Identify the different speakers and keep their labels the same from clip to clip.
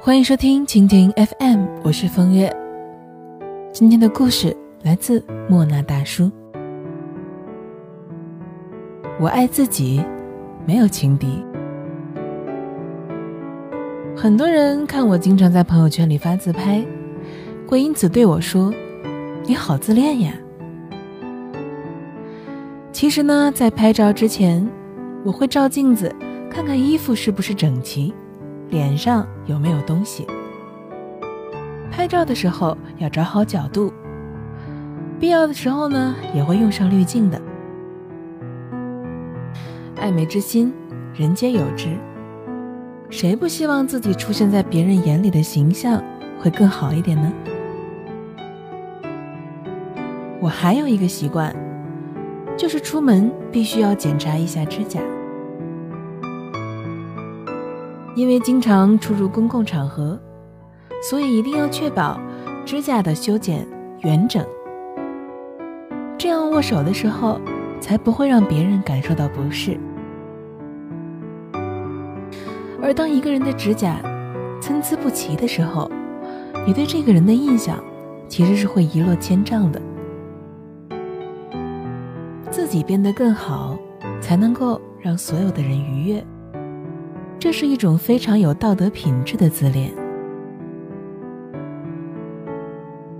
Speaker 1: 欢迎收听蜻蜓 FM，我是风月。今天的故事来自莫那大叔。我爱自己，没有情敌。很多人看我经常在朋友圈里发自拍，会因此对我说：“你好自恋呀。”其实呢，在拍照之前，我会照镜子，看看衣服是不是整齐。脸上有没有东西？拍照的时候要找好角度，必要的时候呢也会用上滤镜的。爱美之心，人皆有之，谁不希望自己出现在别人眼里的形象会更好一点呢？我还有一个习惯，就是出门必须要检查一下指甲。因为经常出入公共场合，所以一定要确保指甲的修剪完整，这样握手的时候才不会让别人感受到不适。而当一个人的指甲参差不齐的时候，你对这个人的印象其实是会一落千丈的。自己变得更好，才能够让所有的人愉悦。这是一种非常有道德品质的自恋。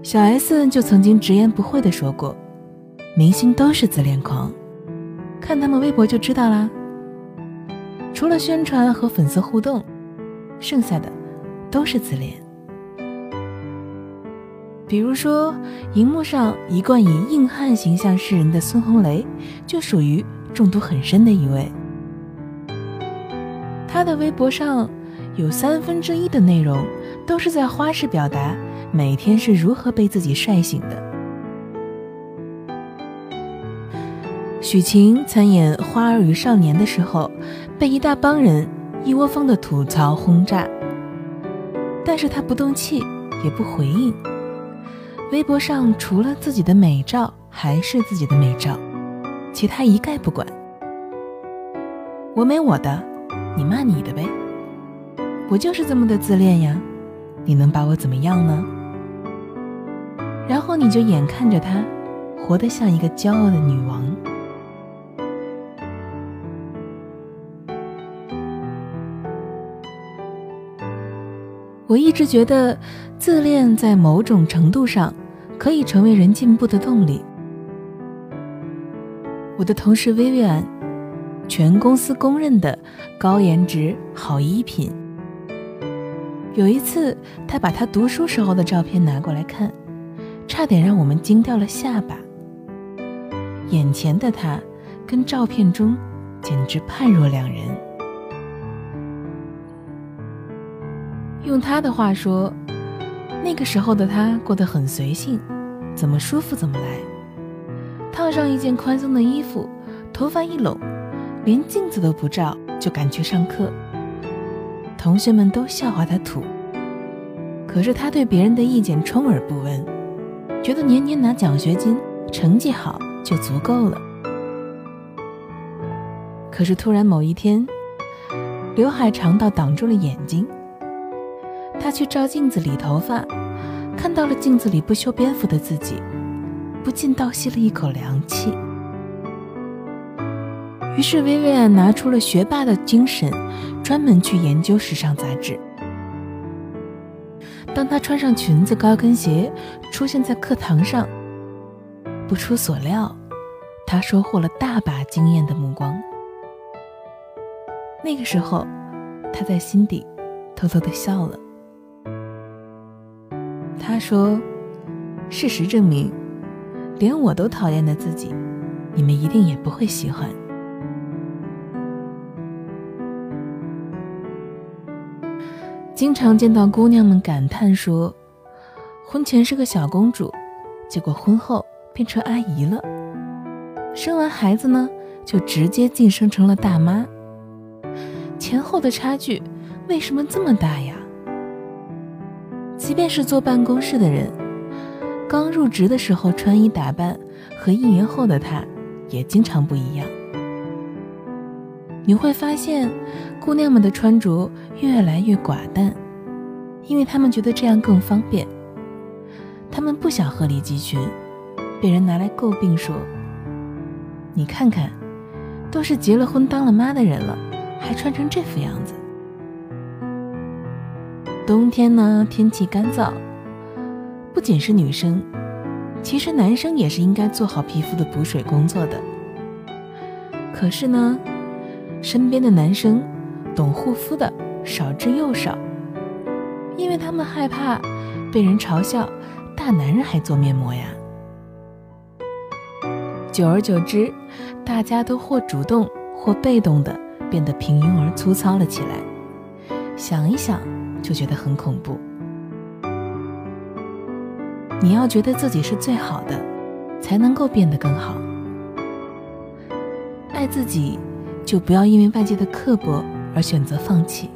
Speaker 1: 小 S 就曾经直言不讳的说过：“明星都是自恋狂，看他们微博就知道啦。除了宣传和粉丝互动，剩下的都是自恋。比如说，荧幕上一贯以硬汉形象示人的孙红雷，就属于中毒很深的一位。”他的微博上有三分之一的内容都是在花式表达每天是如何被自己帅醒的。许晴参演《花儿与少年》的时候，被一大帮人一窝蜂的吐槽轰炸，但是他不动气，也不回应。微博上除了自己的美照还是自己的美照，其他一概不管。我美我的。你骂你的呗，我就是这么的自恋呀，你能把我怎么样呢？然后你就眼看着她活得像一个骄傲的女王。我一直觉得自恋在某种程度上可以成为人进步的动力。我的同事薇薇安。全公司公认的高颜值、好衣品。有一次，他把他读书时候的照片拿过来看，差点让我们惊掉了下巴。眼前的他跟照片中简直判若两人。用他的话说，那个时候的他过得很随性，怎么舒服怎么来，套上一件宽松的衣服，头发一拢。连镜子都不照就赶去上课，同学们都笑话他土。可是他对别人的意见充耳不闻，觉得年年拿奖学金、成绩好就足够了。可是突然某一天，刘海长到挡住了眼睛，他去照镜子理头发，看到了镜子里不修边幅的自己，不禁倒吸了一口凉气。于是，薇薇安拿出了学霸的精神，专门去研究时尚杂志。当她穿上裙子、高跟鞋出现在课堂上，不出所料，她收获了大把惊艳的目光。那个时候，她在心底偷偷的笑了。她说：“事实证明，连我都讨厌的自己，你们一定也不会喜欢。”经常见到姑娘们感叹说，婚前是个小公主，结果婚后变成阿姨了，生完孩子呢，就直接晋升成了大妈。前后的差距为什么这么大呀？即便是坐办公室的人，刚入职的时候穿衣打扮和一年后的她也经常不一样。你会发现，姑娘们的穿着越来越寡淡，因为他们觉得这样更方便。他们不想鹤立鸡群，被人拿来诟病说：“你看看，都是结了婚当了妈的人了，还穿成这副样子。”冬天呢，天气干燥，不仅是女生，其实男生也是应该做好皮肤的补水工作的。可是呢，身边的男生懂护肤的少之又少，因为他们害怕被人嘲笑。大男人还做面膜呀？久而久之，大家都或主动或被动的变得平庸而粗糙了起来。想一想，就觉得很恐怖。你要觉得自己是最好的，才能够变得更好。爱自己，就不要因为外界的刻薄而选择放弃。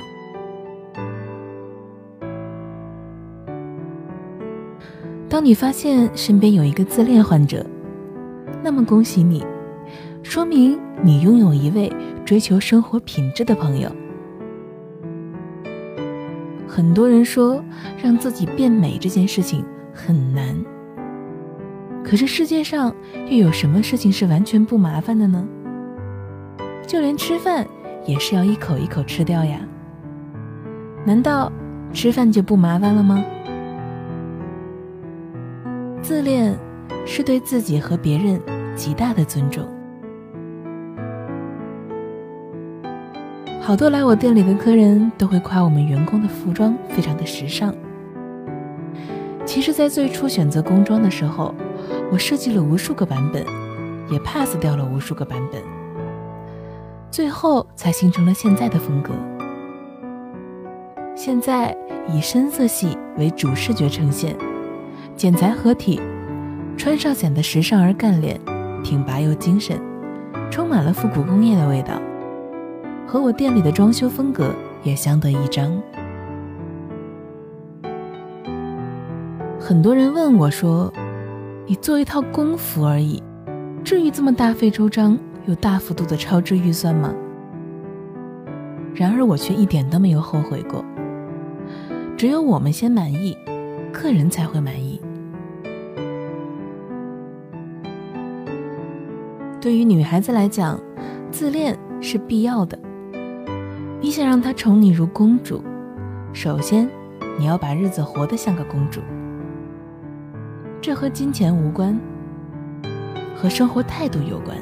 Speaker 1: 当你发现身边有一个自恋患者，那么恭喜你，说明你拥有一位追求生活品质的朋友。很多人说让自己变美这件事情很难，可是世界上又有什么事情是完全不麻烦的呢？就连吃饭也是要一口一口吃掉呀，难道吃饭就不麻烦了吗？自恋是对自己和别人极大的尊重。好多来我店里的客人都会夸我们员工的服装非常的时尚。其实，在最初选择工装的时候，我设计了无数个版本，也 pass 掉了无数个版本，最后才形成了现在的风格。现在以深色系为主视觉呈现。剪裁合体，穿上显得时尚而干练，挺拔又精神，充满了复古工业的味道，和我店里的装修风格也相得益彰。很多人问我说：“你做一套工服而已，至于这么大费周章又大幅度的超支预算吗？”然而我却一点都没有后悔过。只有我们先满意，客人才会满意。对于女孩子来讲，自恋是必要的。你想让她宠你如公主，首先你要把日子活得像个公主。这和金钱无关，和生活态度有关。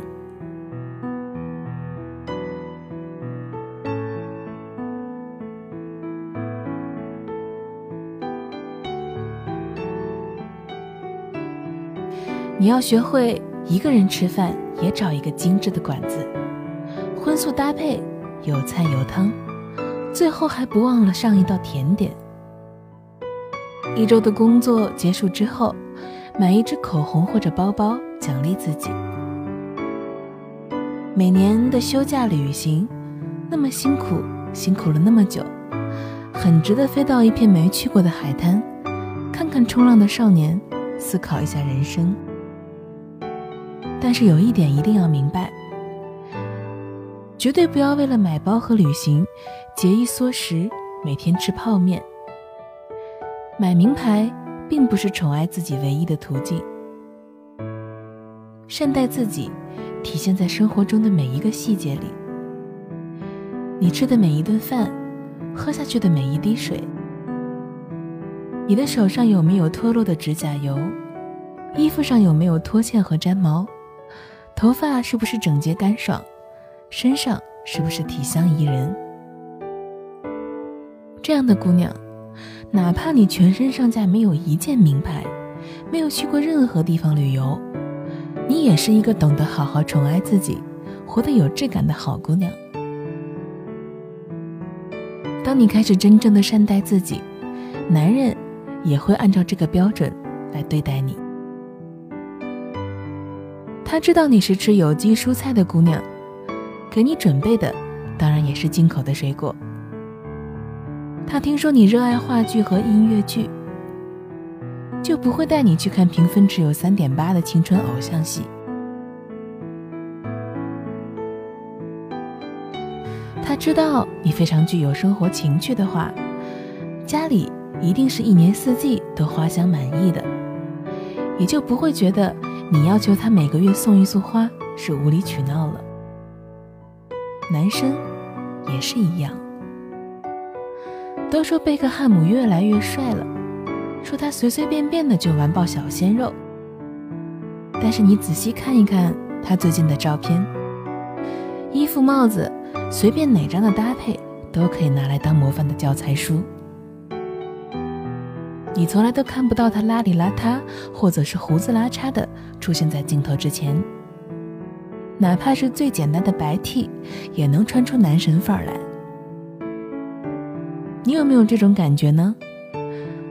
Speaker 1: 你要学会一个人吃饭。也找一个精致的馆子，荤素搭配，有菜有汤，最后还不忘了上一道甜点。一周的工作结束之后，买一支口红或者包包奖励自己。每年的休假旅行，那么辛苦，辛苦了那么久，很值得飞到一片没去过的海滩，看看冲浪的少年，思考一下人生。但是有一点一定要明白，绝对不要为了买包和旅行，节衣缩食，每天吃泡面。买名牌并不是宠爱自己唯一的途径。善待自己，体现在生活中的每一个细节里。你吃的每一顿饭，喝下去的每一滴水，你的手上有没有脱落的指甲油，衣服上有没有脱线和粘毛。头发是不是整洁干爽？身上是不是体香宜人？这样的姑娘，哪怕你全身上下没有一件名牌，没有去过任何地方旅游，你也是一个懂得好好宠爱自己、活得有质感的好姑娘。当你开始真正的善待自己，男人也会按照这个标准来对待你。他知道你是吃有机蔬菜的姑娘，给你准备的当然也是进口的水果。他听说你热爱话剧和音乐剧，就不会带你去看评分只有三点八的青春偶像戏。他知道你非常具有生活情趣的话，家里一定是一年四季都花香满溢的，也就不会觉得你要求他每个月送一束花是无理取闹了。男生也是一样，都说贝克汉姆越来越帅了，说他随随便便的就完爆小鲜肉，但是你仔细看一看他最近的照片，衣服帽子随便哪张的搭配都可以拿来当模范的教材书。你从来都看不到他邋里邋遢，或者是胡子拉碴的出现在镜头之前。哪怕是最简单的白 T，也能穿出男神范儿来。你有没有这种感觉呢？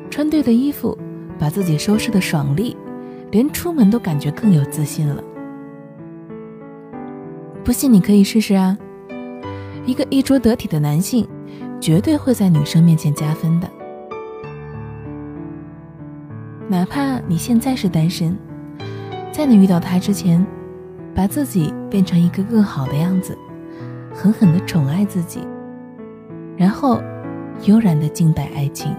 Speaker 1: 穿对的衣服，把自己收拾的爽利，连出门都感觉更有自信了。不信你可以试试啊！一个衣着得体的男性，绝对会在女生面前加分的。哪怕你现在是单身，在你遇到他之前，把自己变成一个更好的样子，狠狠的宠爱自己，然后悠然的静待爱情。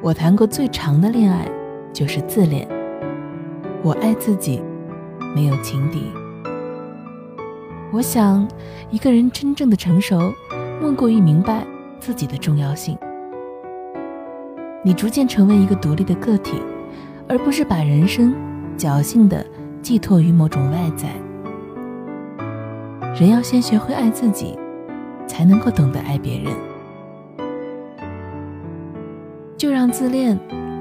Speaker 1: 我谈过最长的恋爱就是自恋，我爱自己，没有情敌。我想，一个人真正的成熟，莫过于明白。自己的重要性，你逐渐成为一个独立的个体，而不是把人生侥幸的寄托于某种外在。人要先学会爱自己，才能够懂得爱别人。就让自恋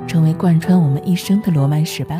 Speaker 1: 成为贯穿我们一生的罗曼史吧。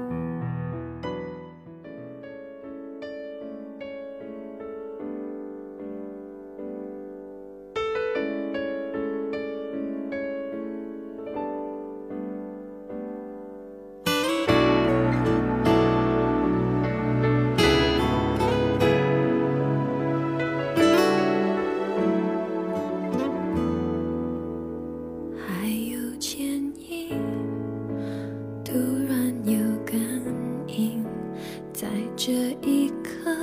Speaker 2: 这一刻。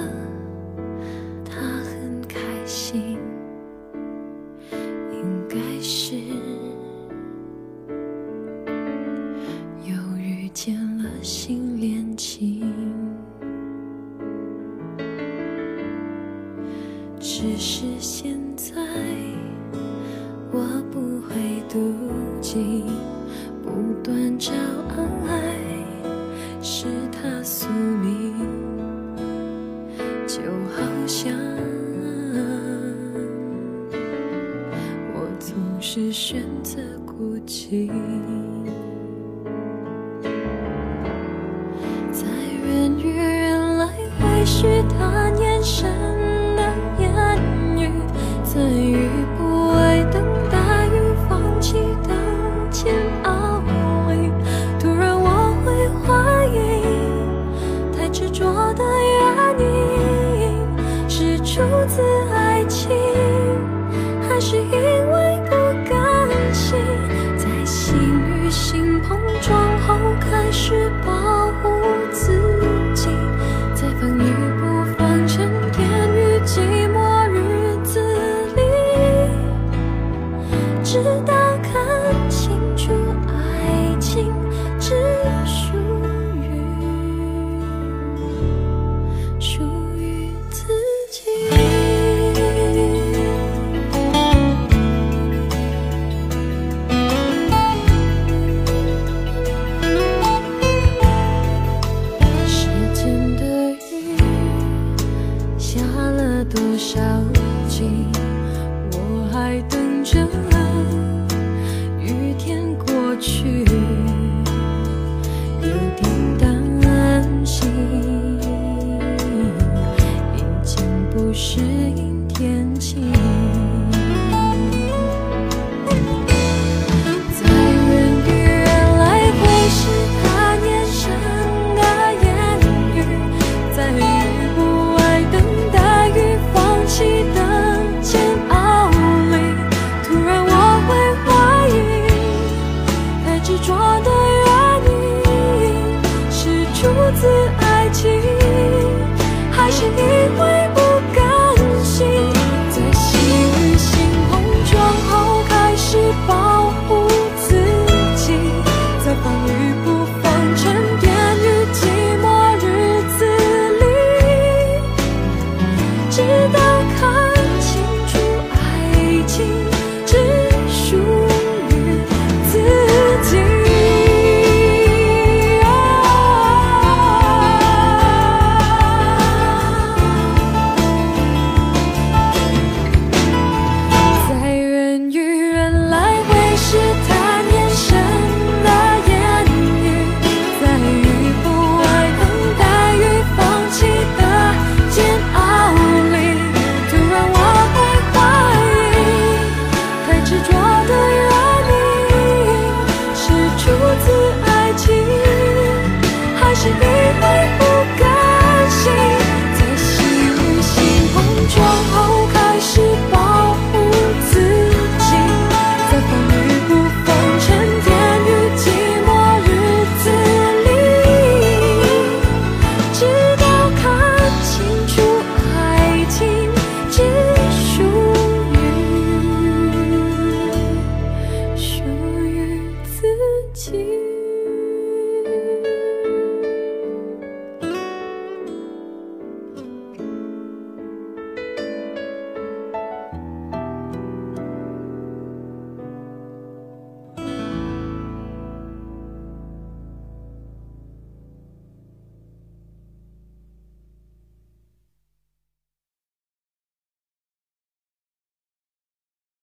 Speaker 2: 是选择孤寂。在人与人来回试探眼神的言语，在与不爱等待与放弃的煎熬里，突然我会怀疑，太执着的原因是出自爱情，还是因？